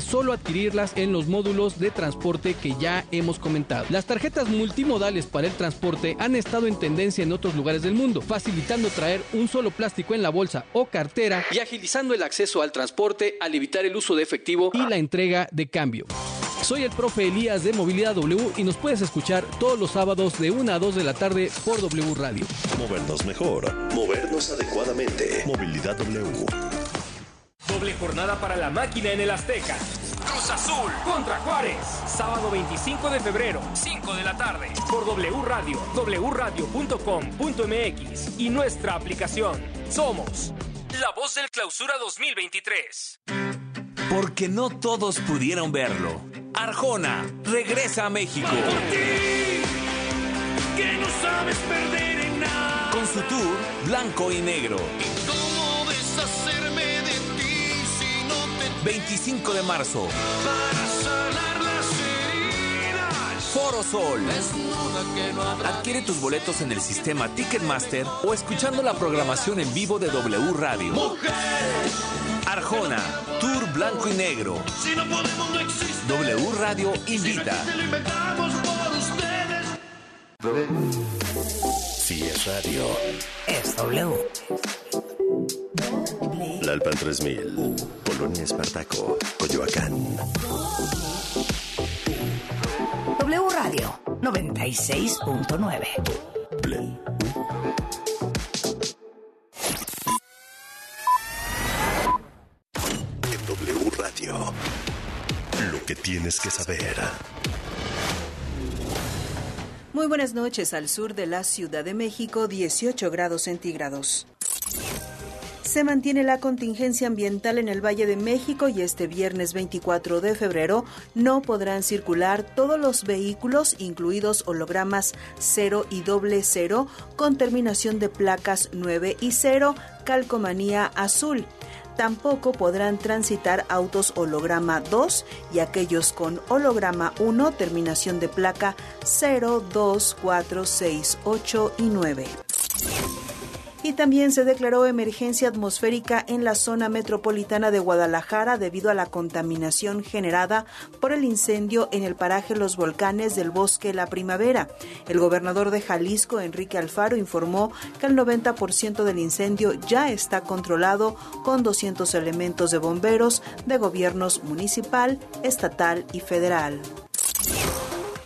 solo adquirirlas en los módulos de transporte que ya hemos comentado. Las tarjetas multimodales para el transporte han estado en tendencia en otros lugares del mundo, facilitando traer un solo plástico en la bolsa o cartera y agilizando el acceso al transporte al evitar el uso de efectivo y la entrega de cambio. Soy el profe Elías de Movilidad W y nos puedes escuchar todos los sábados de 1 a 2 de la tarde por W Radio. Movernos mejor, movernos adecuadamente. Movilidad W. Doble jornada para la máquina en el Azteca. Cruz Azul contra Juárez. Sábado 25 de febrero, 5 de la tarde. Por W Radio, wradio.com.mx y nuestra aplicación. Somos la voz del clausura 2023. Porque no todos pudieron verlo. Arjona regresa a México. que no sabes perder en nada. Con su tour Blanco y Negro. ¿Cómo 25 de marzo. para sanar las heridas? Foro Sol. Adquiere tus boletos en el sistema Ticketmaster o escuchando la programación en vivo de W Radio. mujer. Arjona, Tour Blanco y Negro. Si no podemos, no existe. W Radio invita. Si es radio. Es W. Lalpan 3000. Polonia Espartaco. Coyoacán. W Radio 96.9. En W Radio. Lo que tienes que saber. Muy buenas noches al sur de la Ciudad de México, 18 grados centígrados. Se mantiene la contingencia ambiental en el Valle de México y este viernes 24 de febrero no podrán circular todos los vehículos, incluidos hologramas 0 y doble 0, con terminación de placas 9 y 0, calcomanía azul. Tampoco podrán transitar autos holograma 2 y aquellos con holograma 1, terminación de placa 0, 2, 4, 6, 8 y 9. Y también se declaró emergencia atmosférica en la zona metropolitana de Guadalajara debido a la contaminación generada por el incendio en el paraje Los Volcanes del Bosque La Primavera. El gobernador de Jalisco, Enrique Alfaro, informó que el 90% del incendio ya está controlado con 200 elementos de bomberos de gobiernos municipal, estatal y federal.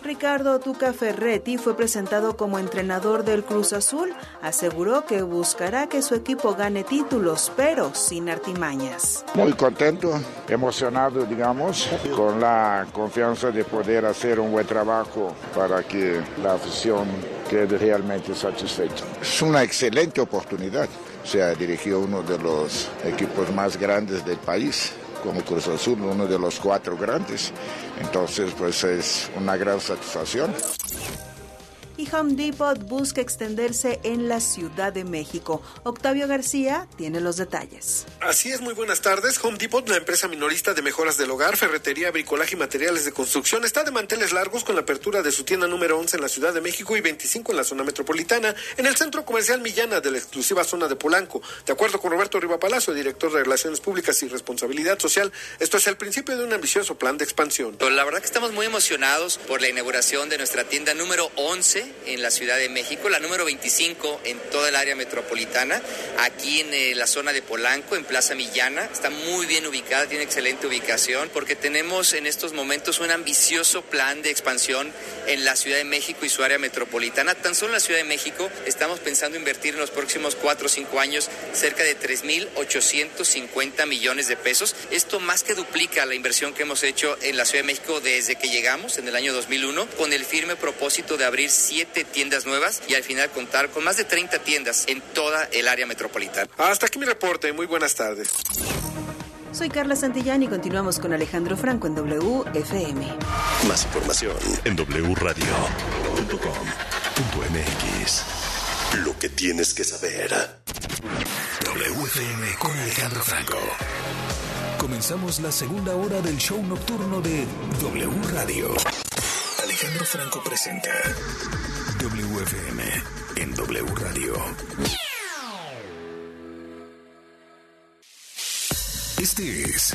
Ricardo Tuca Ferretti fue presentado como entrenador del Cruz Azul. Aseguró que buscará que su equipo gane títulos, pero sin artimañas. Muy contento, emocionado, digamos, con la confianza de poder hacer un buen trabajo para que la afición quede realmente satisfecha. Es una excelente oportunidad. O sea, dirigió uno de los equipos más grandes del país, como Cruz Azul, uno de los cuatro grandes. Entonces, pues es una gran satisfacción. Y Home Depot busca extenderse en la Ciudad de México. Octavio García tiene los detalles. Así es, muy buenas tardes. Home Depot, la empresa minorista de mejoras del hogar, ferretería, bricolaje y materiales de construcción, está de manteles largos con la apertura de su tienda número 11 en la Ciudad de México y 25 en la zona metropolitana, en el centro comercial Millana de la exclusiva zona de Polanco. De acuerdo con Roberto Riva Palacio, director de Relaciones Públicas y Responsabilidad Social, esto es el principio de un ambicioso plan de expansión. La verdad que estamos muy emocionados por la inauguración de nuestra tienda número 11 en la Ciudad de México, la número 25 en toda el área metropolitana, aquí en eh, la zona de Polanco, en Plaza Millana. Está muy bien ubicada, tiene excelente ubicación, porque tenemos en estos momentos un ambicioso plan de expansión en la Ciudad de México y su área metropolitana. Tan solo en la Ciudad de México estamos pensando invertir en los próximos 4 o 5 años cerca de 3.850 millones de pesos. Esto más que duplica la inversión que hemos hecho en la Ciudad de México desde que llegamos en el año 2001, con el firme propósito de abrir siete tiendas nuevas y al final contar con más de 30 tiendas en toda el área metropolitana. Hasta aquí mi reporte. Muy buenas tardes. Soy Carla Santillán y continuamos con Alejandro Franco en WFM. Más información en wradio.com.mx. Lo que tienes que saber. WFM con Alejandro Franco. Comenzamos la segunda hora del show nocturno de W Radio. Alejandro Franco presenta WFM en W Radio. Este es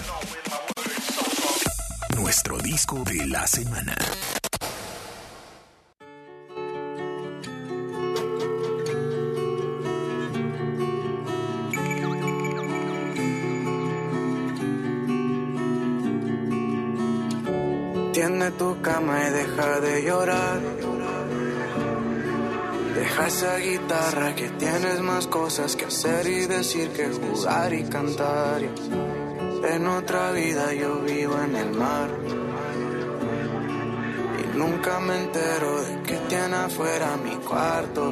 nuestro disco de la semana. Tu cama y deja de llorar. Deja esa guitarra que tienes más cosas que hacer y decir que jugar y cantar. En otra vida yo vivo en el mar. Y nunca me entero de que tiene afuera mi cuarto.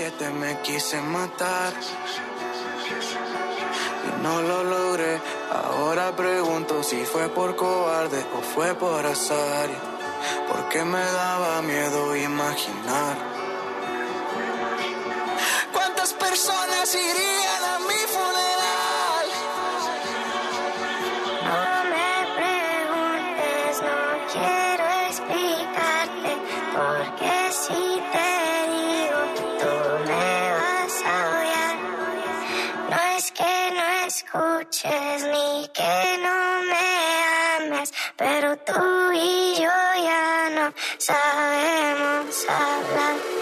17 me quise matar. Y no lo logré. Ahora pregunto si fue por cobarde o fue por azar. Porque me daba miedo imaginar. ¿Cuántas personas irían a pero tú y yo ya no sabemos hablar.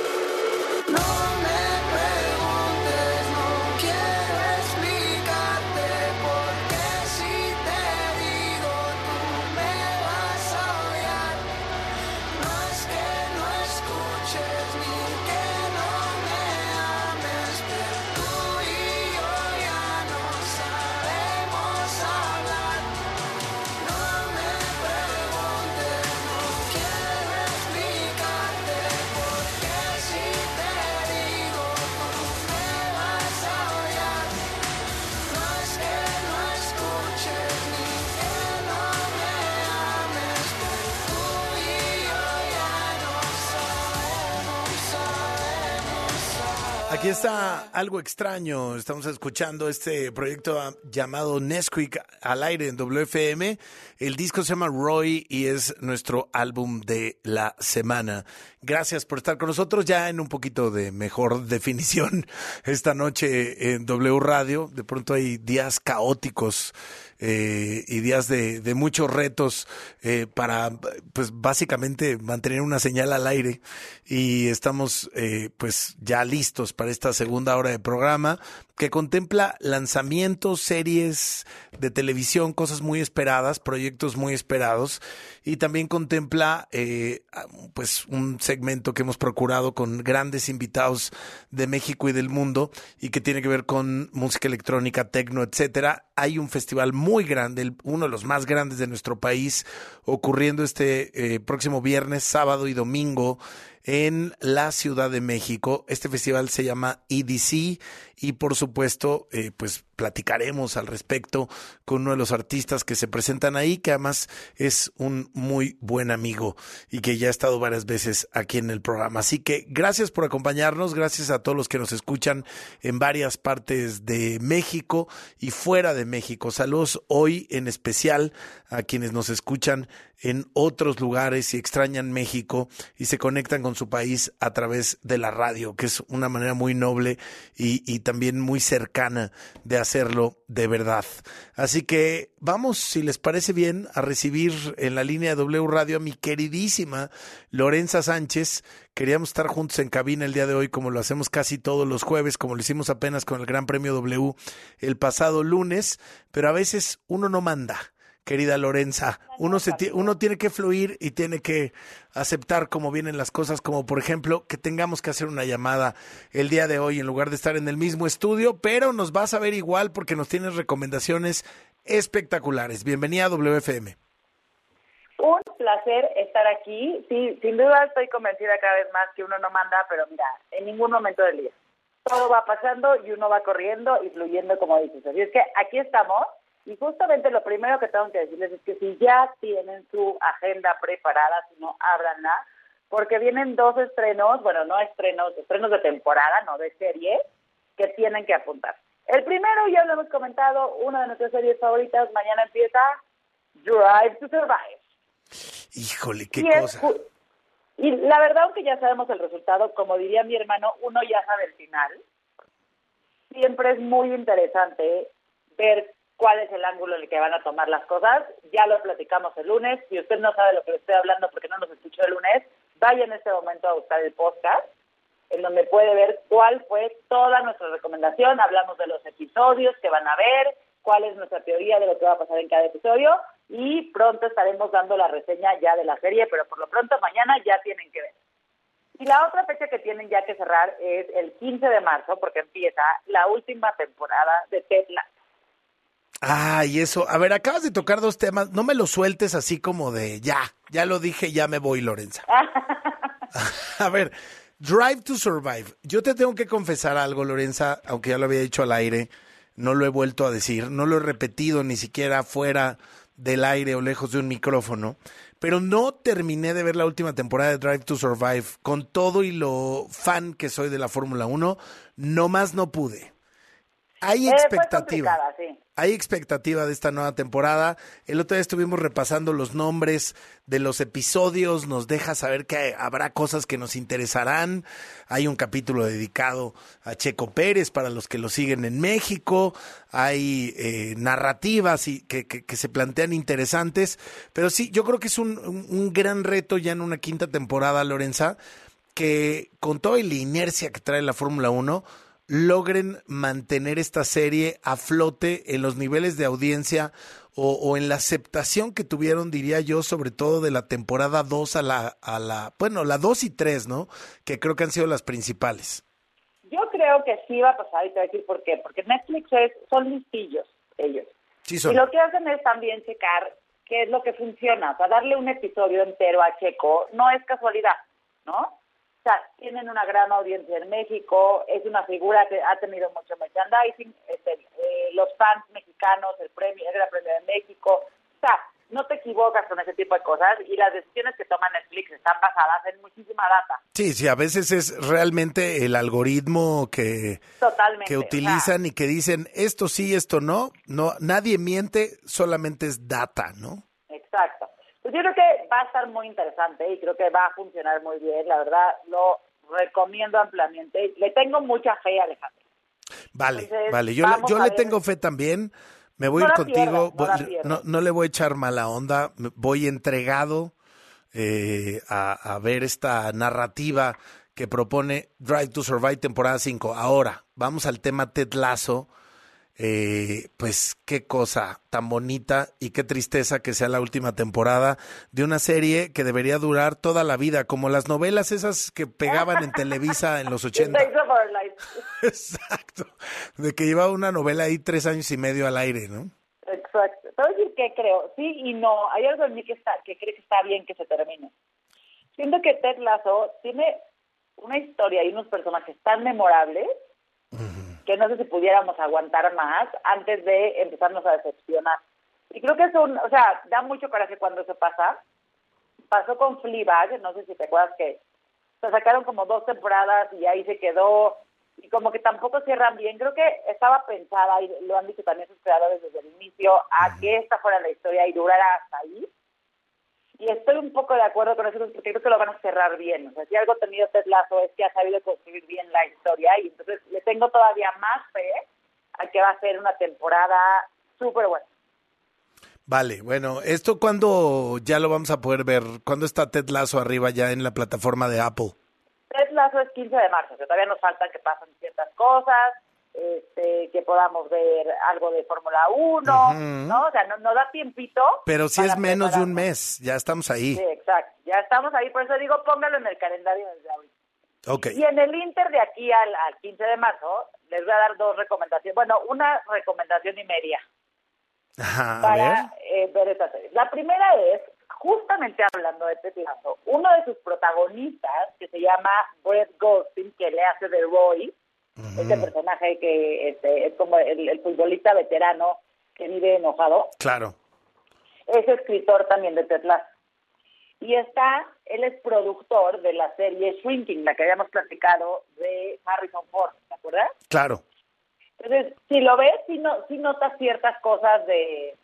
Aquí está algo extraño. Estamos escuchando este proyecto ah, llamado Nesquik al aire en WFM. El disco se llama Roy y es nuestro álbum de la semana. Gracias por estar con nosotros ya en un poquito de mejor definición esta noche en W Radio. De pronto hay días caóticos eh, y días de, de muchos retos eh, para, pues básicamente mantener una señal al aire y estamos eh, pues ya listos para esta segunda hora de programa que contempla lanzamientos, series de televisión, cosas muy esperadas, proyectos muy esperados y también contempla eh, pues un segmento que hemos procurado con grandes invitados de México y del mundo y que tiene que ver con música electrónica, tecno, etcétera. Hay un festival grande, el- uno de los más grandes de nuestro país, ocurriendo este eh, próximo viernes, sábado y domingo en la Ciudad de México. Este festival se llama EDC y por supuesto, eh, pues platicaremos al respecto con uno de los artistas que se presentan ahí, que además es un muy buen amigo y que ya ha estado varias veces aquí en el programa. Así que gracias por acompañarnos, gracias a todos los que nos escuchan en varias partes de México y fuera de México. Saludos hoy en especial a quienes nos escuchan en otros lugares y extrañan México y se conectan con su país a través de la radio, que es una manera muy noble y, también muy cercana de hacerlo de verdad. Así que vamos, si les parece bien, a recibir en la línea W Radio a mi queridísima Lorenza Sánchez. Queríamos estar juntos en cabina el día de hoy, como lo hacemos casi todos los jueves, como lo hicimos apenas con el Gran Premio W el pasado lunes, pero a veces uno no manda querida Lorenza. Uno, se uno tiene que fluir y tiene que aceptar cómo vienen las cosas, como por ejemplo que tengamos que hacer una llamada el día de hoy en lugar de estar en el mismo estudio, pero nos vas a ver igual porque nos tienes recomendaciones espectaculares. Bienvenida a WFM. Un placer estar aquí. Sí, sin duda estoy convencida cada vez más que uno no manda, pero mira, en ningún momento del día. Todo va pasando y uno va corriendo y fluyendo como dices. Así es que aquí estamos y justamente lo primero que tengo que decirles es que si ya tienen su agenda preparada, si no, ábranla, porque vienen dos estrenos, bueno, no estrenos, estrenos de temporada, no de serie, que tienen que apuntar. El primero, ya lo hemos comentado, una de nuestras series favoritas, mañana empieza Drive to Survive. Híjole, qué Y cosa. Y la verdad, aunque ya sabemos el resultado, como diría mi hermano, uno ya sabe el final. Siempre es muy interesante ver cuál es el ángulo en el que van a tomar las cosas. Ya lo platicamos el lunes. Si usted no sabe lo que le estoy hablando porque no nos escuchó el lunes, vaya en este momento a buscar el podcast, en donde puede ver cuál fue toda nuestra recomendación. Hablamos de los episodios que van a ver, cuál es nuestra teoría de lo que va a pasar en cada episodio y pronto estaremos dando la reseña ya de la serie, pero por lo pronto mañana ya tienen que ver. Y la otra fecha que tienen ya que cerrar es el 15 de marzo, porque empieza la última temporada de Ted Lasso. Ah, y eso. A ver, acabas de tocar dos temas. No me los sueltes así como de ya, ya lo dije, ya me voy, Lorenza. A ver, Drive to Survive. Yo te tengo que confesar algo, Lorenza, aunque ya lo había dicho al aire, no lo he vuelto a decir, no lo he repetido ni siquiera fuera del aire o lejos de un micrófono, pero no terminé de ver la última temporada de Drive to Survive. Con todo y lo fan que soy de la Fórmula 1, no más no pude. Hay Eh, expectativa. sí. Hay expectativa de esta nueva temporada. El otro día estuvimos repasando los nombres de los episodios. Nos deja saber que habrá cosas que nos interesarán. Hay un capítulo dedicado a Checo Pérez para los que lo siguen en México. Hay eh, narrativas y que, que- que se plantean interesantes. Pero sí, yo creo que es un, un- un gran reto ya en una quinta temporada, Lorenza, que con toda la inercia que trae la Fórmula 1 logren mantener esta serie a flote en los niveles de audiencia o, o en la aceptación que tuvieron, diría yo, sobre todo de la temporada 2 a la, a la, bueno, la 2 y 3, ¿no? Que creo que han sido las principales. Yo creo que sí va a pasar y te voy a decir por qué. Porque Netflix es, son listillos ellos. Sí, son. Y lo que hacen es también checar qué es lo que funciona. O sea, darle un episodio entero a Checo no es casualidad, ¿no? Sea, tienen una gran audiencia en México, es una figura que ha tenido mucho merchandising, este, eh, los fans mexicanos, el premio, el Gran Premio de México. O sea, no te equivocas con ese tipo de cosas y las decisiones que toma Netflix están basadas en muchísima data. Sí, sí, a veces es realmente el algoritmo que, Totalmente. que o sea, utilizan y que dicen esto sí, esto no. No, nadie miente, solamente es data, ¿no? Exacto. Pues yo creo que va a estar muy interesante y creo que va a funcionar muy bien. La verdad, lo recomiendo ampliamente. Le tengo mucha fe, Alejandro. Vale, Entonces, vale. Yo, le- yo le tengo fe también. Me voy No a ir contigo. pierdas, no Voy- no, no le voy a echar mala onda. Voy entregado eh, a, a ver esta narrativa que propone Drive to Survive temporada 5. Ahora, vamos al tema Ted Lasso. Eh, pues qué cosa tan bonita y qué tristeza que sea la última temporada de una serie que debería durar toda la vida, como las novelas esas que pegaban en Televisa en los 80. Days of Our Lives. Exacto. De que llevaba una novela ahí tres años y medio al aire, ¿no? Exacto. Decir que creo, sí y no. Hay algo en mí que, está, que cree que está bien que se termine. Siento que Ted Lasso tiene una historia y unos personajes tan memorables que no sé si pudiéramos aguantar más antes de empezarnos a decepcionar. Y creo que es un, o sea, da mucho coraje cuando eso pasa. Pasó con Fleabag, no sé si te acuerdas que se sacaron como dos temporadas y ahí se quedó y como que tampoco cierran bien. Creo que estaba pensada, y lo han dicho también sus creadores desde el inicio, a que esta fuera la historia y durara hasta ahí. Y estoy un poco de acuerdo con eso porque creo que lo van a cerrar bien. O sea, si algo ha tenido Ted Lasso es que ha sabido construir bien la historia y entonces le tengo todavía más fe a que va a ser una temporada súper buena. Vale, bueno, ¿esto cuándo ya lo vamos a poder ver? ¿Cuándo está Ted Lasso arriba ya en la plataforma de Apple? Ted Lasso es 15 de marzo, que todavía nos falta que pasen ciertas cosas, este, que podamos ver algo de Fórmula 1, Ujú. ¿no? O sea, no- da tiempito. Pero si para es menos de un mes, ya estamos ahí. Sí, exacto. Ya estamos ahí, por eso digo, póngalo en el calendario desde ahorita. Ok, Y en el Inter de aquí al, al 15 de marzo, les voy a dar dos recomendaciones. Bueno, una recomendación y media Ajá, a ver. para eh, ver esta serie. La primera es justamente hablando de Ted Lasso, uno de sus protagonistas, que se llama Brett Goldstein, que le hace de Roy, este personaje que este, es como el, el futbolista veterano que vive enojado, Claro. es escritor también de Ted Lasso. Y está, él es productor de la serie Shrinking, la que habíamos platicado de Harrison Ford, ¿te acuerdas? Claro. Entonces, si lo ves, sí, no, sí notas ciertas cosas de...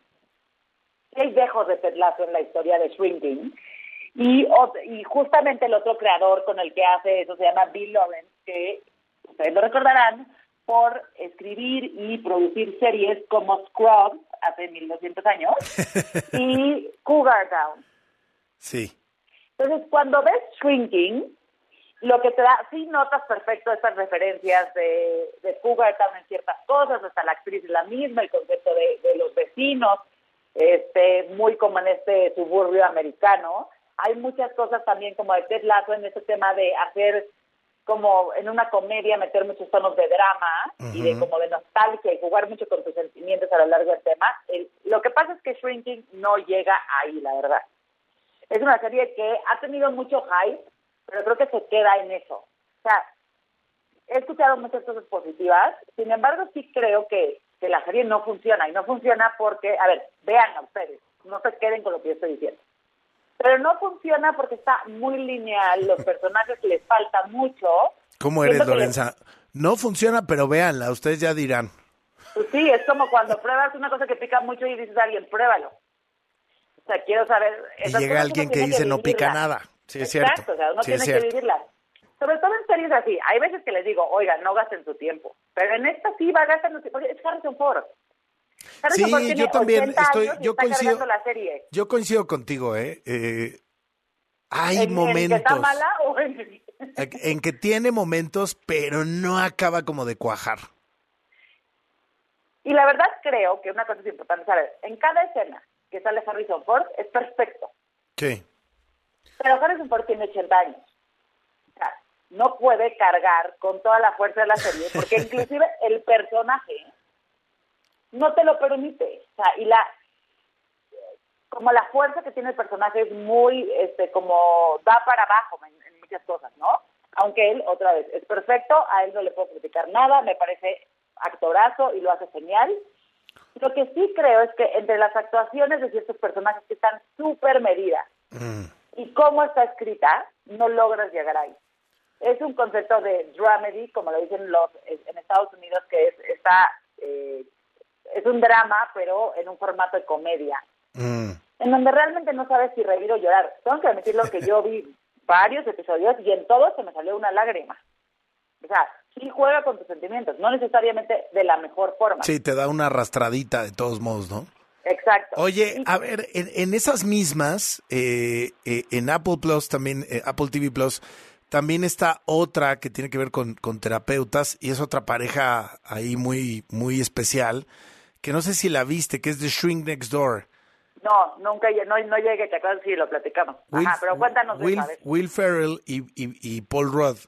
hay dejos de Ted Lasso en la historia de Shrinking. Y, y justamente el otro creador con el que hace eso se llama Bill Lawrence, que ustedes lo recordarán por escribir y producir series como Scrubs hace 1200 años y Cougar Town. Sí. Entonces, cuando ves Shrinking, lo que te da, sí notas perfecto estas referencias de, de Cougar Town en ciertas cosas, hasta la actriz es la misma, el concepto de, de los vecinos, este, muy como en este suburbio americano. Hay muchas cosas también como de Ted Lasso en ese tema de hacer como en una comedia meter muchos tonos de drama y de como de nostalgia y jugar mucho con tus sentimientos a lo largo del tema. El- lo que pasa es que Shrinking no llega ahí, la verdad. Es una serie que ha tenido mucho hype, pero creo que se queda en eso. O sea, he escuchado muchas cosas positivas, sin embargo sí creo que, que la serie no funciona, y no funciona porque, a ver, vean a ustedes, no se queden con lo que yo estoy diciendo. Pero no funciona porque está muy lineal, los personajes les falta mucho. ¿Cómo eres, Lorenza? No funciona, pero véanla, ustedes ya dirán. Pues sí, es como cuando pruebas una cosa que pica mucho y dices a alguien, pruébalo. O sea, quiero saber... Y llega alguien que dice no pica nada. Sí, es Exacto, cierto. o sea, uno Sí, tiene que cierto. vivirlas. Sobre todo en series así. Hay veces que les digo, oigan, no gasten su tiempo. Pero en esta sí va a gastar su tiempo. Es Harrison Ford. Harrison Sí, Ford tiene yo también 80 estoy- yo está coincido- la serie. Yo coincido contigo, ¿eh? Eh, hay ¿En- ¿En que momentos está mala o en- en que tiene momentos, pero no acaba como de cuajar. Y la verdad creo que una cosa es importante saber. En cada escena que sale Harrison Ford es perfecto. Sí. Pero Harrison Ford tiene 80 años. O sea, no puede cargar con toda la fuerza de la serie, porque inclusive el personaje no te lo permite. O sea, y la como la fuerza que tiene el personaje es muy, este, como da para abajo en, en muchas cosas, ¿no? Aunque él, otra vez, es perfecto, a él no le puedo criticar nada, me parece actorazo y lo hace genial. Lo que sí creo es que entre las actuaciones de ciertos personajes que están súper medidas y cómo está escrita, no logras llegar ahí. Es un concepto de dramedy, como lo dicen los en Estados Unidos, que es está eh, es un drama, pero en un formato de comedia, en donde realmente no sabes si reír o llorar. Tengo que admitirlo que yo vi varios episodios y en todos se me salió una lágrima. O sea, sí juega con tus sentimientos, no necesariamente de la mejor forma. Sí, te da una arrastradita de todos modos, ¿no? Exacto. Oye, a ver, en, en esas mismas, eh, eh, en Apple Plus también, eh, Apple TV Plus, también está otra que tiene que ver con, con terapeutas y es otra pareja ahí muy, muy especial, que no sé si la viste, que es The Shrink Next Door. No, nunca no, no llegué, te acuerdas si lo platicamos. Will- Ajá, pero cuéntanos Will, esa. Will Ferrell y, y- y Paul Rudd.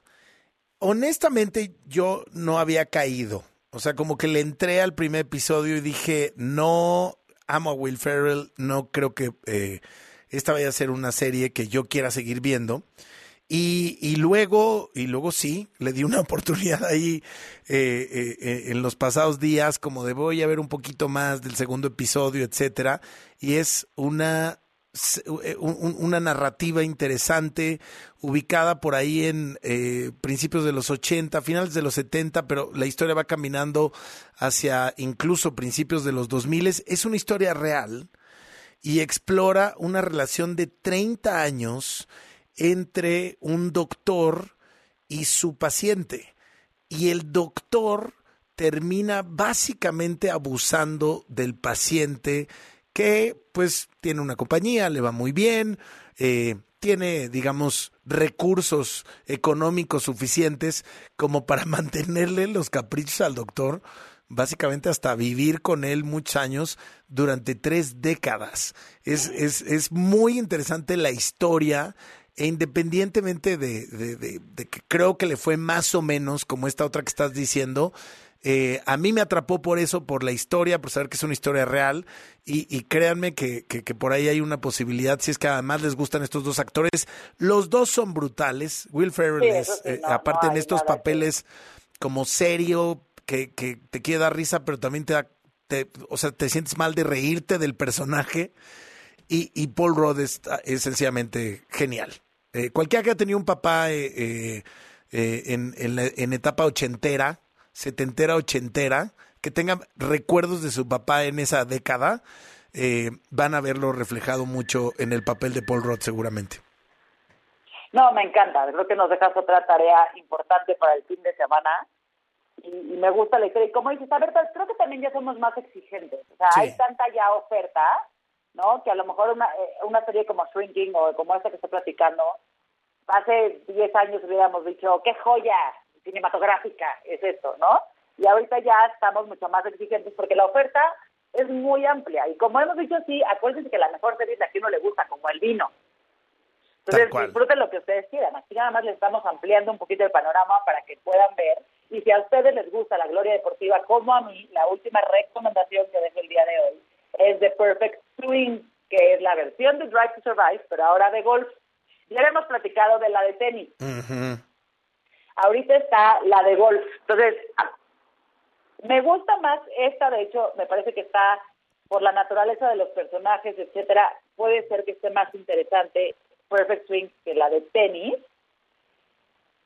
Honestamente, yo no había caído. O sea, como que le entré al primer episodio y dije, no amo a Will Ferrell, no creo que eh, esta vaya a ser una serie que yo quiera seguir viendo. Y, y luego, y luego sí, le di una oportunidad ahí eh, eh, eh, en los pasados días, como de voy a ver un poquito más del segundo episodio, etcétera. Y es una una narrativa interesante, ubicada por ahí en eh, principios de los 80, finales de los 70, pero la historia va caminando hacia incluso principios de los 2000. Es una historia real y explora una relación de 30 años entre un doctor y su paciente. Y el doctor termina básicamente abusando del paciente que pues tiene una compañía, le va muy bien, eh, tiene, digamos, recursos económicos suficientes como para mantenerle los caprichos al doctor, básicamente hasta vivir con él muchos años durante tres décadas. Es, es, es muy interesante la historia e independientemente de, de- de- de que creo que le fue más o menos como esta otra que estás diciendo, Eh, a mí me atrapó por eso, por la historia, por saber que es una historia real. Y, y créanme que, que, que por ahí hay una posibilidad, si es que además les gustan estos dos actores. Los dos son brutales. Will Ferrell Sí, es, sí, eh, no, aparte no en estos papeles como serio, que, que te quiere dar risa, pero también te da, te- o sea, te sientes mal de reírte del personaje. Y, y Paul Rudd es, es sencillamente genial. Eh, cualquiera que haya tenido un papá eh, eh, eh, en, en, la- en etapa ochentera, setentera, ochentera, que tenga recuerdos de su papá en esa década, eh, van a verlo reflejado mucho en el papel de Paul Rudd seguramente. No, me encanta. Creo que nos dejas otra tarea importante para el fin de semana. Y, y me gusta la historia. Y como dices, a ver, creo que también ya somos más exigentes. O sea, Sí. hay tanta ya oferta, ¿no? Que a lo mejor una, eh, una serie como Shrinking o como esta que estoy platicando, hace 10 años hubiéramos dicho, qué joya cinematográfica es esto, ¿no? Y ahorita ya estamos mucho más exigentes porque la oferta es muy amplia. Y como hemos dicho, sí, acuérdense que la mejor serie es la que uno le gusta, como el vino. Entonces, disfruten lo que ustedes quieran. Aquí nada más les estamos ampliando un poquito el panorama para que puedan ver. Y si a ustedes les gusta la gloria deportiva, como a mí, la última recomendación que dejo el día de hoy es The Perfect Swing, que es la versión de Drive to Survive, pero ahora de golf. Ya hemos platicado de la de tenis. Ahorita está la de golf. Entonces, me gusta más esta, de hecho, me parece que está por la naturaleza de los personajes, etcétera, puede ser que esté más interesante Perfect Swing que la de tenis.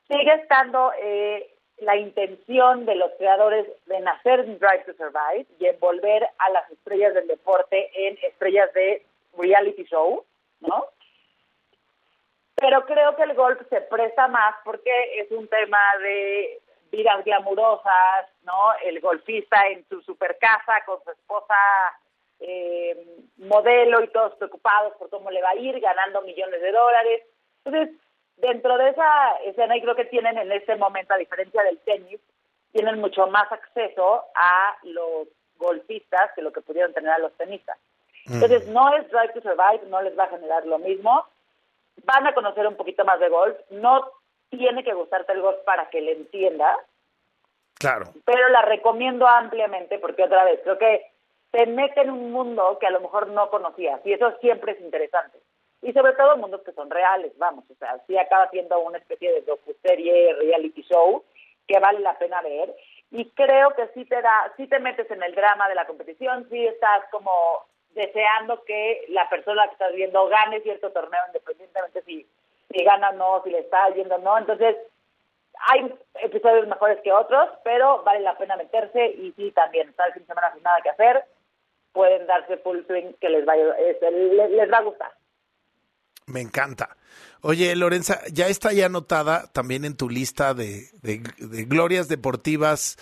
Sigue estando eh, la intención de los creadores de nacer en Drive to Survive y envolver a las estrellas del deporte en estrellas de reality show, ¿no? Pero creo que el golf se presta más porque es un tema de vidas glamurosas, ¿no? El golfista en su super casa con su esposa eh, modelo y todos preocupados por cómo le va a ir, ganando millones de dólares. Entonces, dentro de esa escena, y creo que tienen en este momento, a diferencia del tenis, tienen mucho más acceso a los golfistas que lo que pudieron tener a los tenistas. Entonces, no es Drive to Survive, no les va a generar lo mismo. Van a conocer un poquito más de golf. No tiene que gustarte el golf para que le entiendas, Claro. pero la recomiendo ampliamente porque otra vez creo que te mete en un mundo que a lo mejor no conocías y eso siempre es interesante. Y sobre todo mundos que son reales, vamos, o sea, sí acaba siendo una especie de docuserie, reality show que vale la pena ver y creo que sí te da, sí te metes en el drama de la competición, sí estás como deseando que la persona que estás viendo gane cierto torneo independientemente si, gana o no, si le está yendo o no, entonces hay episodios mejores que otros, pero vale la pena meterse y sí también, está el fin de semana sin nada que hacer, pueden darse full swing que les va, les, les va a gustar. Me encanta. Oye, Lorenza, ya está ya anotada también en tu lista de, de- de glorias deportivas,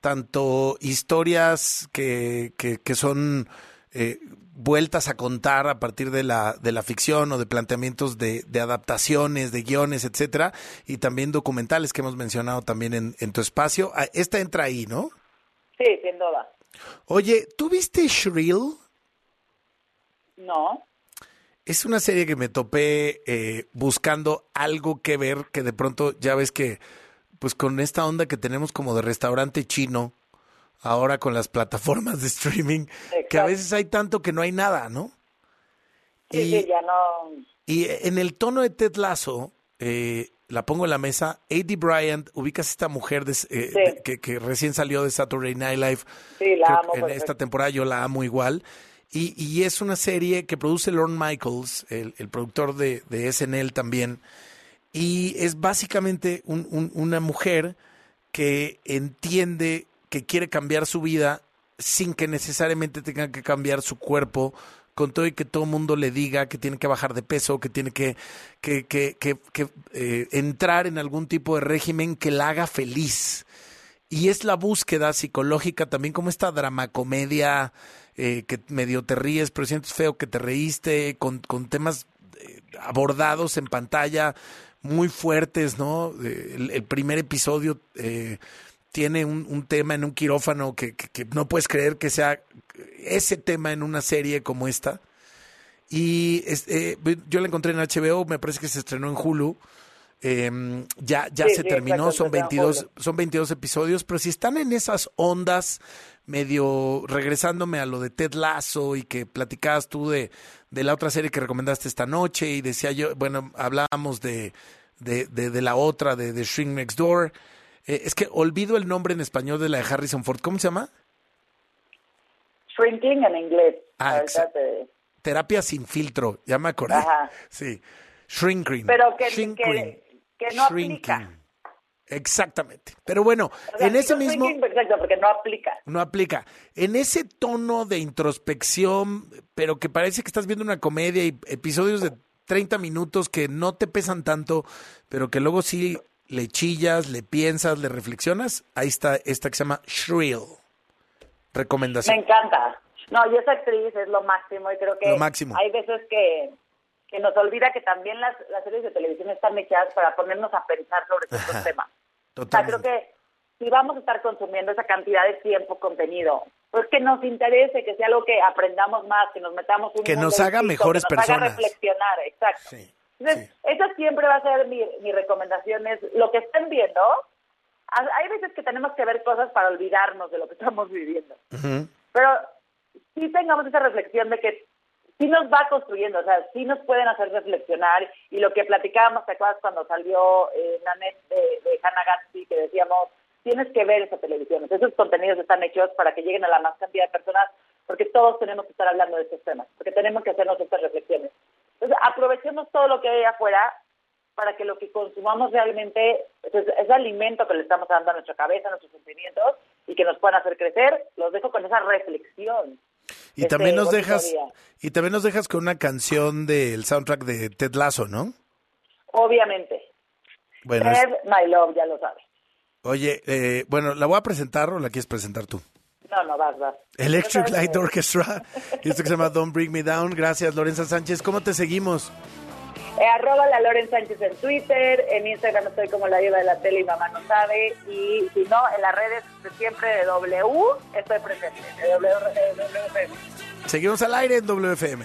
tanto historias que, que, que son eh, vueltas a contar a partir de la, de la ficción o de planteamientos de, de adaptaciones, de guiones, etcétera, y también documentales que hemos mencionado también en, en tu espacio. Ah, Esta entra ahí, ¿no? Sí, sin duda. Oye, ¿tú viste Shrill? No. Es una serie que me topé eh, buscando algo que ver, que de pronto ya ves que, pues con esta onda que tenemos como de restaurante chino, ahora con las plataformas de streaming, que a veces hay tanto que no hay nada, ¿no? Sí, Y- sí, ya no. Y en el tono de Ted Lasso, eh, la pongo en la mesa, A.D. Bryant, ubicas esta mujer de- eh, Sí. de- que, que recién salió de Saturday Night Live. Sí, la amo, En perfecto. esta temporada yo la amo igual. Y, y es una serie que produce Lorne Michaels, el, el productor de, de SNL también. Y es básicamente un- un- una mujer que entiende que quiere cambiar su vida sin que necesariamente tenga que cambiar su cuerpo, con todo y que todo el mundo le diga que tiene que bajar de peso, que tiene que, eh, entrar en algún tipo de régimen que la haga feliz. Y es la búsqueda psicológica también como esta dramacomedia eh, que medio te ríes, pero sientes feo que te reíste, con, con temas eh, abordados en pantalla muy fuertes, ¿no? Eh, El, primer episodio tiene un, un tema en un quirófano que, no puedes creer que sea ese tema en una serie como esta. Y yo la encontré en HBO, me parece que se estrenó en Hulu. Em, ya ya Sí, se sí, terminó, son se quedan 22, jóvenes. son 22 episodios, pero si están en esas ondas, medio regresándome a lo de Ted Lasso y que platicabas tú de, de la otra serie que recomendaste esta noche y decía yo, bueno, hablábamos de, de, de, de la otra, de, de Shrink Next Door. Eh, es que olvido el nombre en español de la de Harrison Ford. ¿Cómo se llama? Shrinking en inglés. Ah, te- Terapia sin filtro, ya me acordé. Ajá. Sí. Shrinking. Pero que, Shrinking. que, que no aplica. Shrinking. Exactamente. Pero bueno, O sea, en ese mismo... shrinking, Exacto, porque no aplica. No aplica. En ese tono de introspección, pero que parece que estás viendo una comedia y episodios de 30 minutos que no te pesan tanto, pero que luego sí le chillas, le piensas, le reflexionas, ahí está esta que se llama Shrill. Me Recomendación. encanta. No, y esa actriz es lo máximo y creo que Lo máximo. hay veces que, que nos olvida que también las, las series de televisión están hechas para ponernos a pensar sobre Ajá. temas. O sea, Totalmente. creo que si vamos a estar consumiendo esa cantidad de tiempo contenido, pues que nos interese, que sea algo que aprendamos más, que nos metamos un Que nos haga distinto, mejores que nos haga personas. reflexionar, exacto. Entonces, esa siempre va a ser mi, mi recomendación, es lo que estén viendo. ha- Hay veces que tenemos que ver cosas para olvidarnos de lo que estamos viviendo pero sí tengamos esa reflexión de que sí nos va construyendo, o sea, sí nos pueden hacer reflexionar y lo que platicábamos, ¿te acuerdas cuando salió eh, Nanette de, de Hannah Gatsby que decíamos, tienes que ver esa televisión, esos contenidos están hechos para que lleguen a la más cantidad de personas porque todos tenemos que estar hablando de estos temas, porque tenemos que hacernos estas reflexiones. Entonces, aprovechemos todo lo que hay afuera para que lo que consumamos realmente pues, es, es alimento que le estamos dando a nuestra cabeza, a nuestros sentimientos y que nos puedan hacer crecer. Los dejo con esa reflexión. Y Este también nos dejas día. y también nos dejas con una canción del soundtrack de Ted Lasso, ¿no? Obviamente. Bueno, es- Ted, my love, ya lo sabes. oye, eh, bueno, ¿la voy a presentar o la quieres presentar tú? No, no, vas, vas. Electric Light Orchestra, y esto que se llama Don't Bring Me Down. Gracias, Lorenza Sánchez. ¿Cómo te seguimos? Eh, arroba la Loren Sánchez en Twitter, en Instagram estoy como la diva de la tele y mamá no sabe, y si no, en las redes de siempre de W estoy presente, WFM. Seguimos al aire en WFM.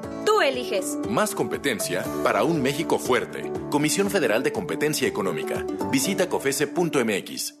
tú eliges. Más competencia para un México fuerte. Comisión Federal de Competencia Económica. Visita cofese.mx.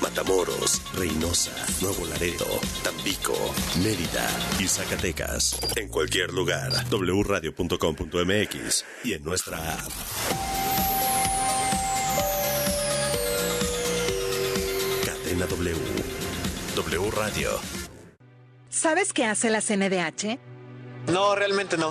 Matamoros, Reynosa, Nuevo Laredo, Tampico, Mérida y Zacatecas. En cualquier lugar, wradio.com.mx y en nuestra app. Cadena W. W Radio. ¿Sabes qué hace la CNDH? No, realmente no.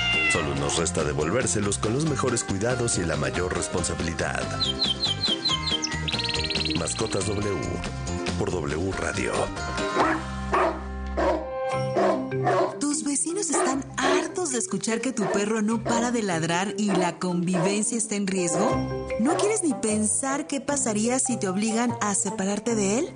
Solo nos resta devolvérselos con los mejores cuidados y la mayor responsabilidad. Mascotas W por W Radio. ¿Tus vecinos están hartos de escuchar que tu perro no para de ladrar y la convivencia está en riesgo? ¿No quieres ni pensar qué pasaría si te obligan a separarte de él?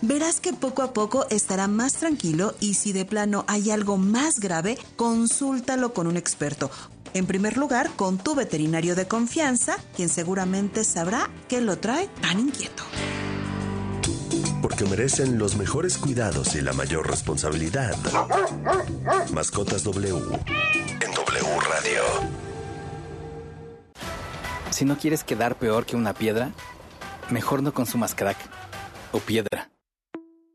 Verás que poco a poco estará más tranquilo y si de plano hay algo más grave, consúltalo con un experto. En primer lugar, con tu veterinario de confianza, quien seguramente sabrá qué lo trae tan inquieto. Porque merecen los mejores cuidados y la mayor responsabilidad. Mascotas W en W Radio. Si no quieres quedar peor que una piedra, mejor no consumas crack o piedra.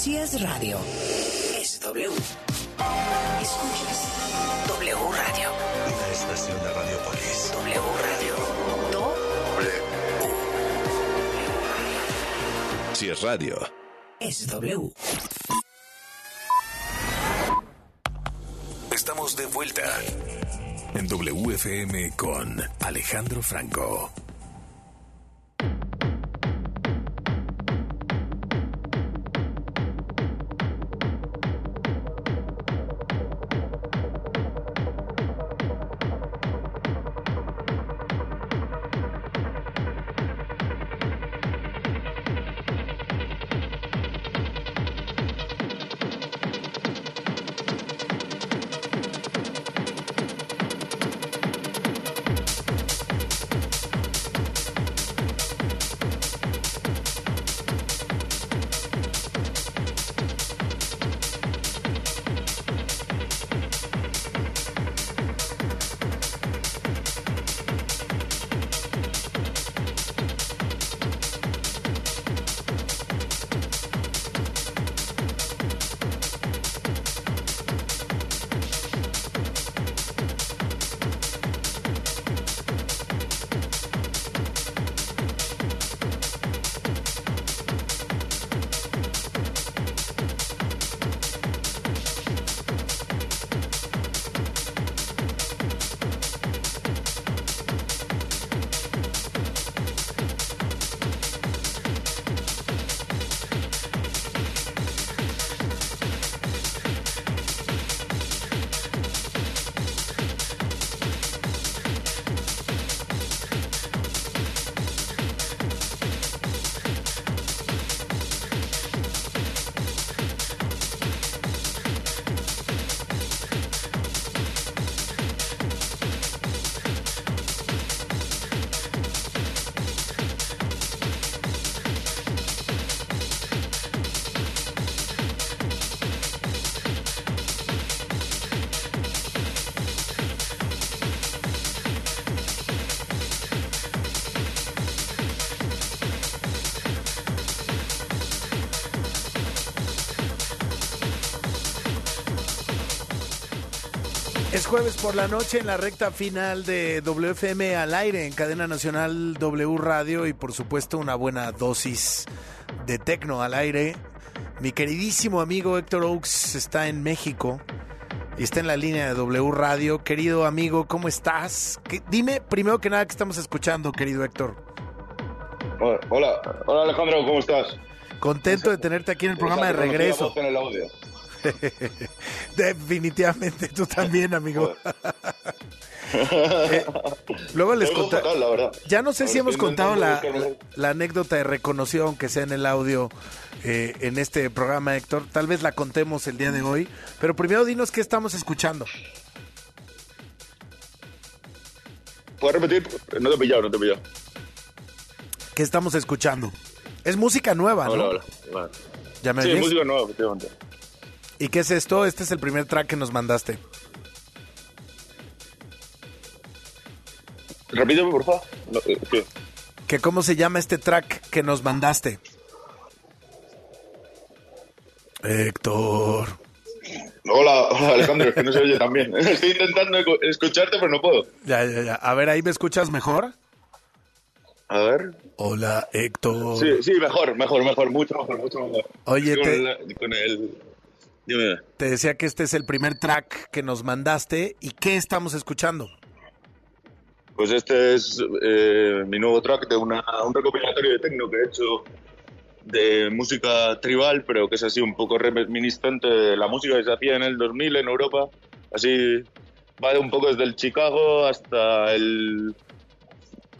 Si es radio, es W. Escuchas W Radio. Una estación de Radiopolis. W Radio. Do. Si es radio. Es W. estamos de vuelta en WFM con Alejandro Franco. Es jueves por la noche en la recta final de WFM al aire en cadena nacional W Radio y por supuesto una buena dosis de tecno al aire. Mi queridísimo amigo Héctor Oaks está en México y está en la línea de W Radio. Querido amigo, ¿cómo estás? ¿Qué- dime primero que nada que estamos escuchando, querido Héctor. Hola, hola Alejandro, ¿cómo estás? Contento de tenerte aquí en el programa de regreso. en el audio. Definitivamente, tú también, amigo. Eh, luego les verdad. Ya no sé si hemos contado la, anécdota de reconoción que sea en el audio eh, en este programa, Héctor. Tal vez la contemos el día de hoy. Pero primero dinos qué estamos escuchando. ¿Puedes repetir? No te he pillado, no te he pillado. ¿Qué estamos escuchando? Es música nueva, ¿no? Hola, hola. ¿Ya me Sí, oyes? música nueva, efectivamente. ¿Y qué es esto? Este es el primer track que nos mandaste. Repíteme, por favor. No, eh, ¿qué? ¿Que ¿Cómo se llama este track que nos mandaste? Héctor. Hola, hola Alejandro, es que no se oye tan bien. Estoy intentando escucharte, pero no puedo. Ya, ya, ya. A ver, ahí me escuchas mejor. A ver. Hola, Héctor. Sí, sí, mejor, mejor, mejor, mucho mejor, mucho mejor. Oye, con, te- con el... Dime. Te decía que este es el primer track que nos mandaste. ¿Y qué estamos escuchando? Pues este es eh, mi nuevo track de una, un recopilatorio de techno que he hecho de música tribal, pero que es así un poco reminiscente de la música que se hacía en el 2000 en Europa. Así va de un poco desde el Chicago hasta el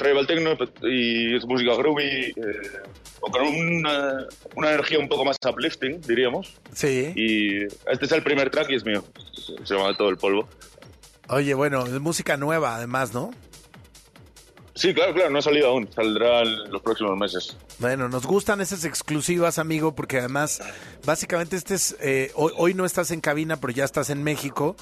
tribal techno y es música groovy, eh, o con una, una energía un poco más uplifting, diríamos. Sí. Y este es el primer track y es mío. Se llama Todo el Polvo. Oye, bueno, es música nueva además, ¿no? Sí, claro, claro, no ha salido aún. Saldrá en los próximos meses. Bueno, nos gustan esas exclusivas, amigo, porque además, básicamente, este es, eh, hoy, hoy no estás en cabina, pero ya estás en México,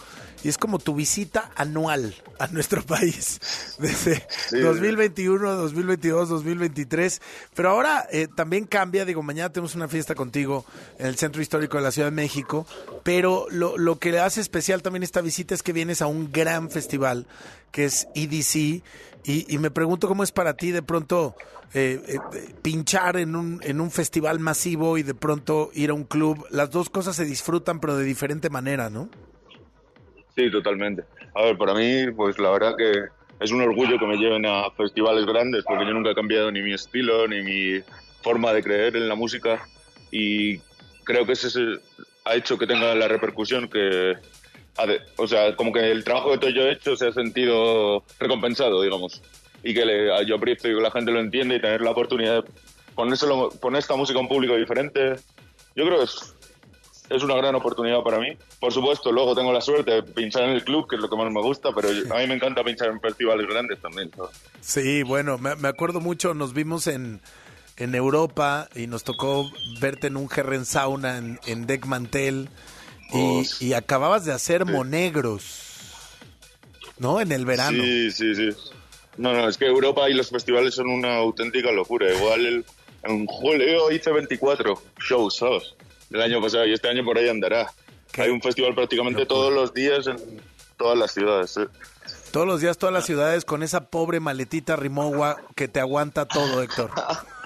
y es como tu visita anual a nuestro país, desde 2021, 2022, 2023, pero ahora eh, también cambia, digo, mañana tenemos una fiesta contigo en el Centro Histórico de la Ciudad de México, pero lo, lo que le hace especial también esta visita es que vienes a un gran festival, que es EDC, y, y me pregunto cómo es para ti de pronto eh, eh, pinchar en un, en un festival masivo y de pronto ir a un club. Las dos cosas se disfrutan, pero de diferente manera, ¿no? Sí, totalmente. A ver, para mí, pues la verdad que es un orgullo que me lleven a festivales grandes, porque yo nunca he cambiado ni mi estilo, ni mi forma de creer en la música, y creo que ese es el- ha hecho que tenga la repercusión que, o sea, como que el trabajo que yo he hecho se ha sentido recompensado, digamos, y que le- yo aprecio que la gente lo entiende y tener la oportunidad de ponérselo, poner esta música a un público diferente, yo creo que es, es una gran oportunidad para mí. Por supuesto, luego tengo la suerte de pinchar en el club, que es lo que más me gusta, pero yo- a mí me encanta pinchar en festivales grandes también. Sí, bueno, me, me acuerdo mucho, nos vimos en, en Europa y nos tocó verte en un Herren Sauna en, en Deck Mantel y, y acababas de hacer Monegros, ¿no? En el verano. Sí, sí, sí. No, no, es que Europa y los festivales son una auténtica locura. Igual el- en julio hice 24 shows, ¿sabes? Del año pasado y este año por ahí andará. Hay un festival prácticamente todos los días en todas las ciudades. ¿eh? Todos los días, todas las ciudades con esa pobre maletita Rimowa que te aguanta todo, Héctor.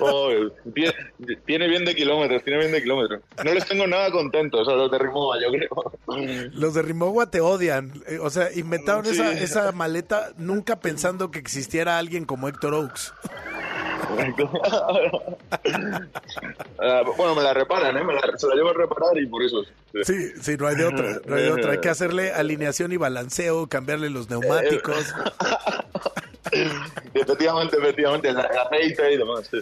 Oh, tiene, tiene bien de kilómetros, tiene bien de kilómetros. No les tengo nada contentos a los de Rimowa, yo creo. Los de Rimowa te odian. Eh, O sea, inventaron Sí. esa, esa maleta nunca pensando que existiera alguien como Héctor Oaks. Ah, bueno, me la reparan, ¿eh? Me la, se la llevo a reparar y por eso. Sí, sí, no hay de otra, no hay de otra. Hay que hacerle alineación y balanceo, cambiarle los neumáticos. Efectivamente, efectivamente, el aceite y demás. sí.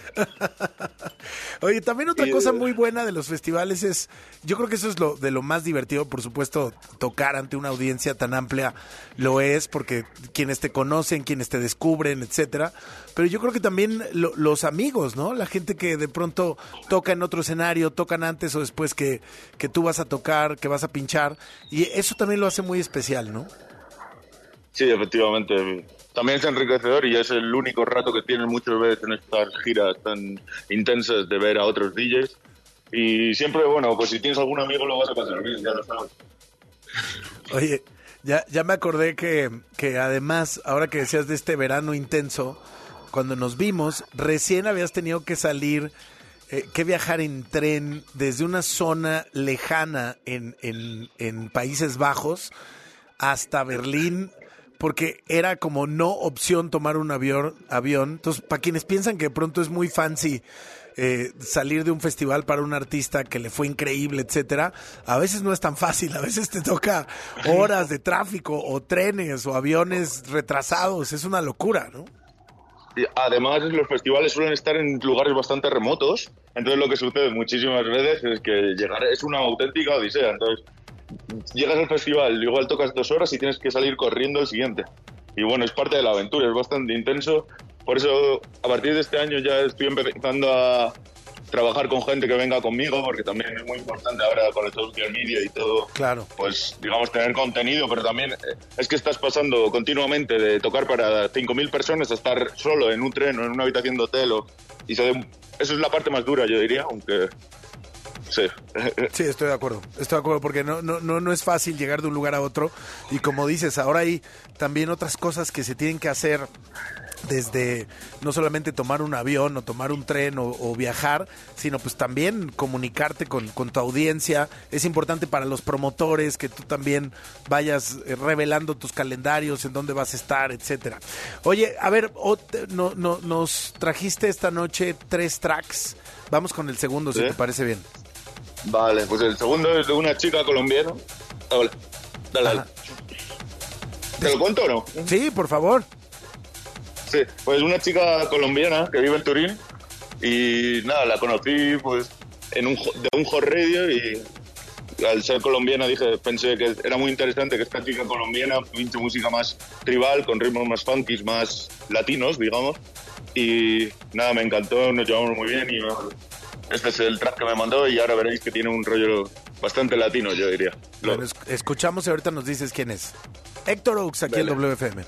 Oye, también otra cosa muy buena de los festivales es, yo creo que eso es lo de lo más divertido, por supuesto, tocar ante una audiencia tan amplia lo es, porque quienes te conocen, quienes te descubren, etcétera. Pero yo creo que también lo- los amigos, ¿no? La gente que de pronto toca en otro escenario, tocan antes o después que, que tú vas a tocar, que vas a pinchar, y eso también lo hace muy especial, ¿no? Sí, efectivamente. También es enriquecedor y es el único rato que tienen muchas veces en estas giras tan intensas de ver a otros DJs. Y siempre, bueno, pues si tienes algún amigo lo vas a pasar bien, ya lo sabes. Oye, ya, ya me acordé que, que además, ahora que decías de este verano intenso, cuando nos vimos, recién habías tenido que salir, eh, que viajar en tren desde una zona lejana en, en, en Países Bajos hasta Berlín, porque era como no opción tomar un avión. avión. Entonces, para quienes piensan que de pronto es muy fancy eh, salir de un festival para un artista que le fue increíble, etcétera, a veces no es tan fácil, a veces te toca horas de tráfico o trenes o aviones retrasados, es una locura, ¿no? Además, los festivales suelen estar en lugares bastante remotos. Entonces, lo que sucede muchísimas veces es que llegar es una auténtica odisea. Entonces, llegas al festival, igual tocas dos horas y tienes que salir corriendo el siguiente. Y bueno, es parte de la aventura, es bastante intenso. Por eso, a partir de este año ya estoy empezando a trabajar con gente que venga conmigo, porque también es muy importante ahora con el social media y todo. Claro. Pues, digamos, tener contenido, pero también eh, es que estás pasando continuamente de tocar para 5.000 personas a estar solo en un tren o en una habitación de hotel. O, y se de- eso es la parte más dura, yo diría, aunque... Sí. Sí, estoy de acuerdo. Estoy de acuerdo porque no, no, no, no es fácil llegar de un lugar a otro. Y como dices, ahora hay también otras cosas que se tienen que hacer desde no solamente tomar un avión o tomar un tren o, o viajar, sino pues también comunicarte con, con tu audiencia. Es importante para los promotores que tú también vayas eh, revelando tus calendarios, en dónde vas a estar, etcétera. Oye, a ver, no, no, nos trajiste esta noche tres tracks. Vamos con el segundo, si te parece bien. Vale, pues el segundo es de una chica colombiana. Ah, vale. Dale, dale. ¿Te lo cuento o no? Sí, por favor. Sí, pues una chica colombiana que vive en Turín y nada, la conocí pues en un, de un hot radio y al ser colombiana dije, pensé que era muy interesante que esta chica colombiana pinche música más tribal, con ritmos más funky, más latinos, digamos. Y nada, me encantó, nos llevamos muy bien y este es el track que me mandó y ahora veréis que tiene un rollo bastante latino, yo diría. Bueno, es- escuchamos y ahorita nos dices quién es. Héctor Oaks, aquí en Dale. WFM.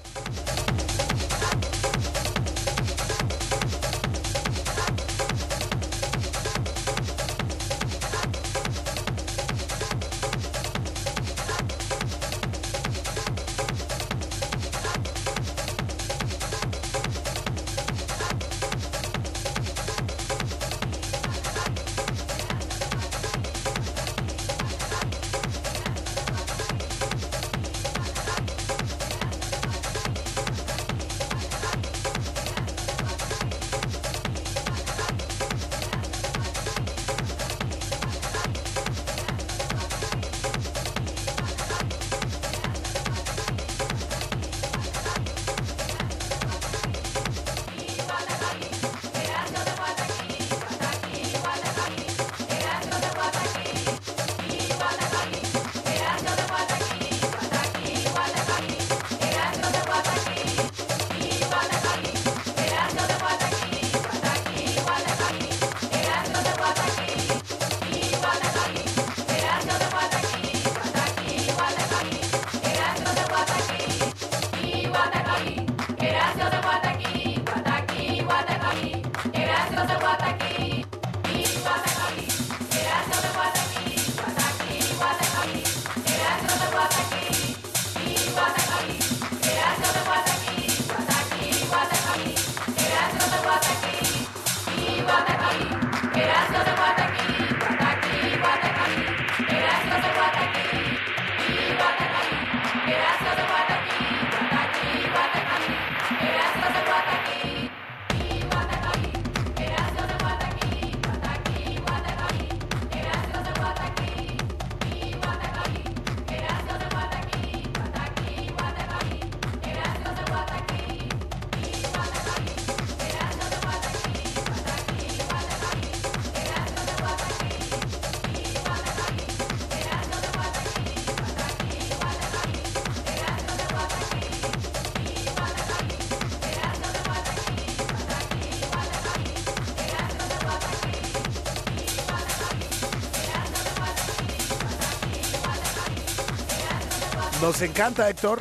Nos encanta, Héctor.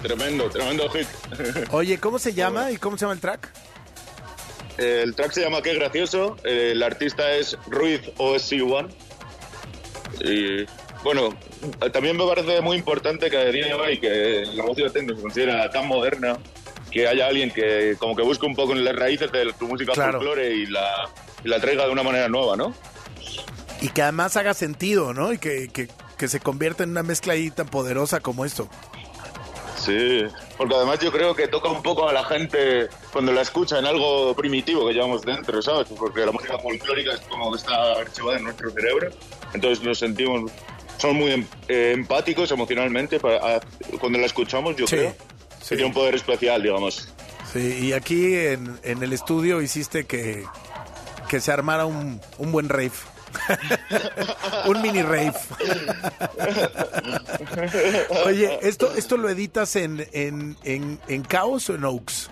Tremendo, tremendo hit. Oye, ¿cómo se llama y cómo se llama el track? El track se llama Qué gracioso. El artista es Ruiz OSC1. Y bueno, también me parece muy importante que a día de hoy que la música techno se considera tan moderna que haya alguien que como que busque un poco en las raíces de tu música Claro. folclore y la, y la traiga de una manera nueva, ¿no? Y que además haga sentido, ¿no? Y que, que, que se convierta en una mezcla ahí tan poderosa como esto. Sí, porque además yo creo que toca un poco a la gente cuando la escucha en algo primitivo que llevamos dentro, ¿sabes? Porque la música folclórica es como que está archivada en nuestro cerebro, entonces nos sentimos, somos muy em- eh, empáticos emocionalmente para- a- cuando la escuchamos, yo Sí, creo. que Tiene un poder especial, digamos. Sí, y aquí en, en el estudio hiciste que, que se armara un, un buen rave. un mini rave. Oye, ¿esto, ¿esto lo editas en, en, en, en Chaos o en Oaks?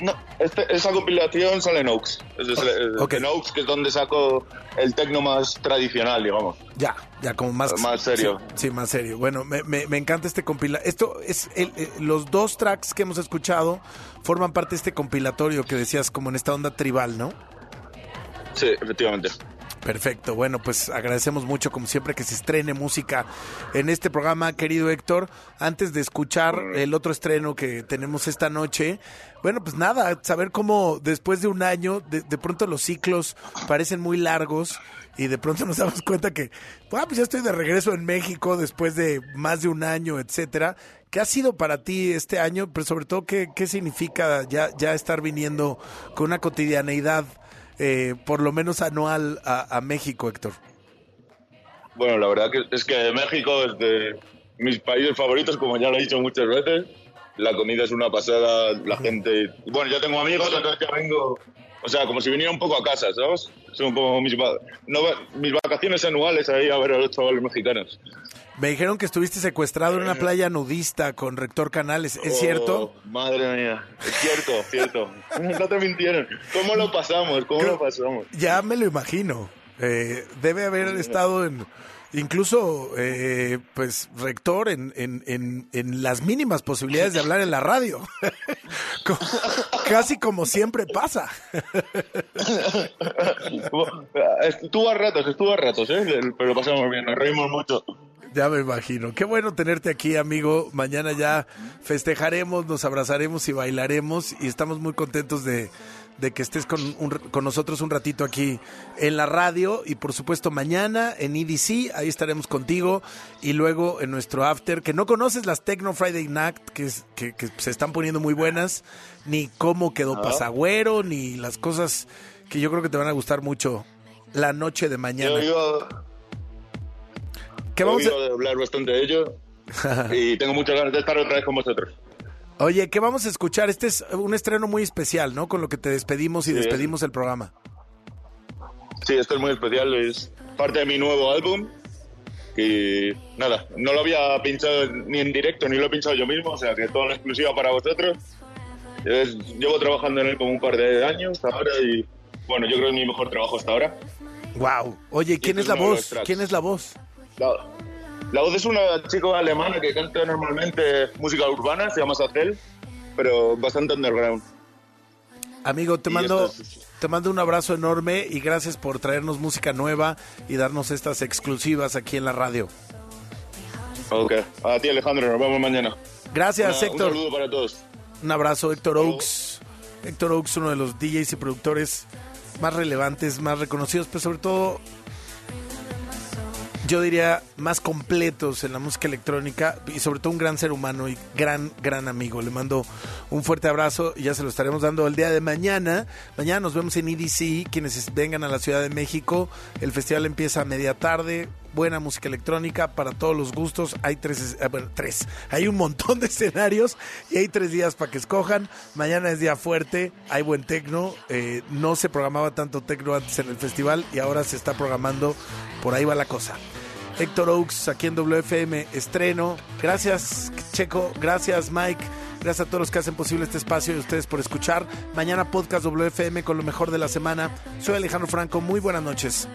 No, este- esa compilación sale en Oaks. Es, es- es- Ok. En Oaks, que es donde saco el tecno más tradicional, digamos. Ya, ya como más... Más serio. Sí, sí, más serio. Bueno, me, me, me encanta este compila. Esto es el- eh, los dos tracks que hemos escuchado forman parte de este compilatorio que decías como en esta onda tribal, ¿no? Sí, efectivamente. Perfecto, bueno, pues agradecemos mucho como siempre que se estrene música en este programa, querido Héctor. Antes de escuchar el otro estreno que tenemos esta noche, bueno, pues nada, saber cómo después de un año, de, de pronto los ciclos parecen muy largos y de pronto nos damos cuenta que, ah, pues ya estoy de regreso en México después de más de un año, etcétera. ¿Qué ha sido para ti este año? Pero sobre todo, ¿qué, qué significa ya, ya estar viniendo con una cotidianeidad? Eh, por lo menos anual a, a México, Héctor. Bueno, la verdad que es que México es de mis países favoritos, como ya lo he dicho muchas veces. La comida es una pasada, la gente... Bueno, ya tengo amigos, entonces ya vengo... O sea, como si viniera un poco a casa, ¿sabes? Son un poco mis, no, mis vacaciones anuales ahí a ver a los chavales mexicanos. Me dijeron que estuviste secuestrado en una playa nudista con Rector Canales. ¿Es Oh, cierto? Madre mía, es cierto, cierto. No te mintieron. ¿Cómo lo pasamos? ¿Cómo lo pasamos? Ya me lo imagino. Eh, debe haber estado en... Incluso, eh, pues, rector en, en, en, en las mínimas posibilidades de hablar en la radio. Casi como siempre pasa. Estuvo a ratos, estuvo a ratos, ¿eh? Pero lo pasamos bien, nos reímos mucho. Ya me imagino. Qué bueno tenerte aquí, amigo. Mañana ya festejaremos, nos abrazaremos y bailaremos y estamos muy contentos de, de que estés con, un- con nosotros un ratito aquí en la radio y por supuesto mañana en EDC, ahí estaremos contigo y luego en nuestro after, que no conoces las Tecno Friday Night, que, es- que, que se están poniendo muy buenas, ni cómo quedó. Pasagüero, ni las cosas que yo creo que te van a gustar mucho la noche de mañana. ¿Qué vamos a- hablar bastante de ello y tengo muchas ganas de estar otra vez con vosotros. Oye, ¿qué vamos a escuchar? Este es un estreno muy especial, ¿no? Con lo que te despedimos y Sí. despedimos el programa. Sí, esto es muy especial, es parte de mi nuevo álbum y nada, no lo había pinchado ni en directo ni lo he pinchado yo mismo, o sea que todo en exclusiva para vosotros. Es- llevo trabajando en él como un par de años ahora y bueno, yo creo que es mi mejor trabajo hasta ahora. Wow. Oye, ¿quién este es la es de voz? ¿Quién es la voz? La, la voz es una chica alemana que canta normalmente música urbana, se llama Sacel, pero bastante underground. Amigo, te mando, es- te mando un abrazo enorme y gracias por traernos música nueva y darnos estas exclusivas aquí en la radio. Ok, a ti Alejandro, nos vemos mañana. Gracias, Una- Héctor. Un saludo para todos. Un abrazo, Héctor Oaks. Héctor Oaks, uno de los DJs y productores más relevantes, más reconocidos, pero sobre todo, yo diría, más completos en la música electrónica y sobre todo un gran ser humano y gran, gran amigo. Le mando un fuerte abrazo y ya se lo estaremos dando el día de mañana. Mañana nos vemos en EDC, quienes vengan a la Ciudad de México. El festival empieza a media tarde. Buena música electrónica para todos los gustos. Hay tres, eh, bueno, tres. Hay un montón de escenarios y hay tres días para que escojan. Mañana es día fuerte, hay buen tecno. eh, no se programaba tanto tecno antes en el festival y ahora se está programando. Por ahí va la cosa. Héctor Oaks aquí en WFM estreno. Gracias Checo, gracias Mike, gracias a todos los que hacen posible este espacio y a ustedes por escuchar. Mañana podcast WFM con lo mejor de la semana. Soy Alejandro Franco, muy buenas noches.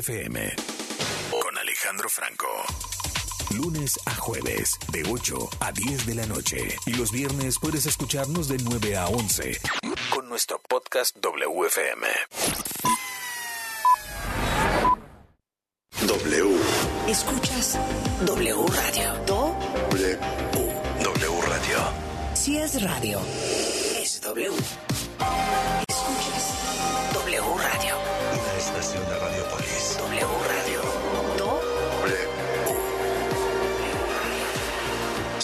WFM con Alejandro Franco. Lunes a jueves, de 8 a 10 de la noche. Y los viernes puedes escucharnos de 9 a 11 con nuestro podcast WFM. W. Escuchas W Radio. Do, W. W Radio. si es radio, es W.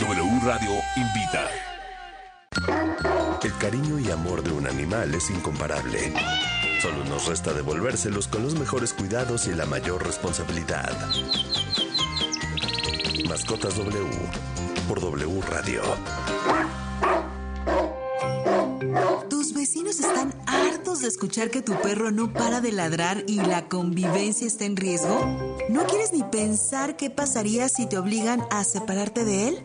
W Radio invita. El cariño y amor de un animal es incomparable. Solo nos resta devolvérselos con los mejores cuidados y la mayor responsabilidad. Mascotas W por W Radio. Tus vecinos están hartos de escuchar que tu perro no para de ladrar y la convivencia está en riesgo. ¿No quieres ni pensar qué pasaría si te obligan a separarte de él?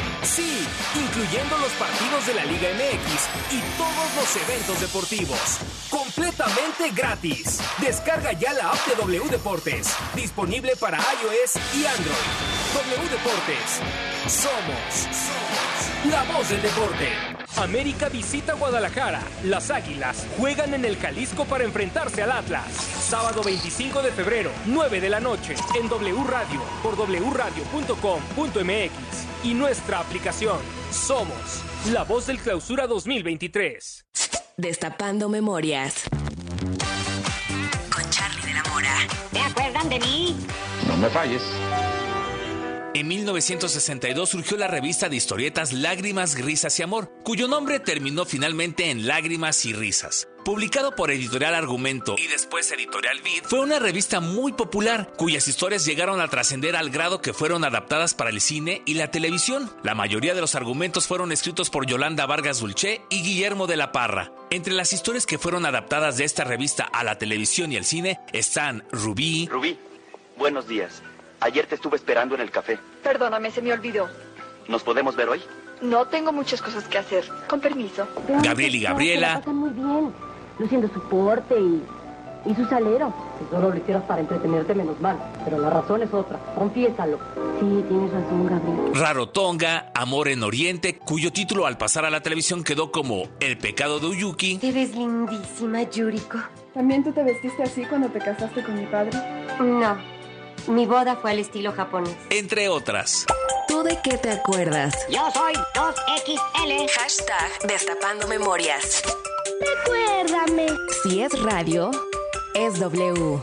Sí, incluyendo los partidos de la Liga MX y todos los eventos deportivos. Completamente gratis. Descarga ya la app de W Deportes. Disponible para iOS y Android. W Deportes. Somos, somos la voz del deporte. América visita Guadalajara. Las Águilas juegan en el Jalisco para enfrentarse al Atlas. Sábado 25 de febrero, 9 de la noche, en W Radio, por wradio.com.mx y nuestra aplicación. Somos la voz del clausura 2023. Destapando memorias. Con Charlie de la Mora. ¿Se acuerdan de mí? No me falles. En 1962 surgió la revista de historietas Lágrimas, Risas y Amor, cuyo nombre terminó finalmente en Lágrimas y Risas. Publicado por Editorial Argumento y después Editorial Vid, fue una revista muy popular, cuyas historias llegaron a trascender al grado que fueron adaptadas para el cine y la televisión. La mayoría de los argumentos fueron escritos por Yolanda Vargas Dulce y Guillermo de la Parra. Entre las historias que fueron adaptadas de esta revista a la televisión y el cine están Rubí, Rubí, buenos días. Ayer te estuve esperando en el café. Perdóname, se me olvidó. ¿Nos podemos ver hoy? No tengo muchas cosas que hacer. Con permiso. Gabriel y Gabriela, muy bien, luciendo su porte y, y su salero. Si solo lo hicieras para entretenerte, menos mal. Pero la razón es otra. Confiésalo. Sí, tienes razón, Gabriel. Rarotonga, Amor en Oriente, cuyo título al pasar a la televisión quedó como El pecado de Uyuki, Te ves lindísima, Yuriko. ¿También tú te vestiste así cuando te casaste con mi padre? No. Mi boda fue al estilo japonés. entre otras. ¿Tú de qué te acuerdas? Yo soy 2XL. Hashtag Destapando Memorias. Recuérdame. Si es radio, es W.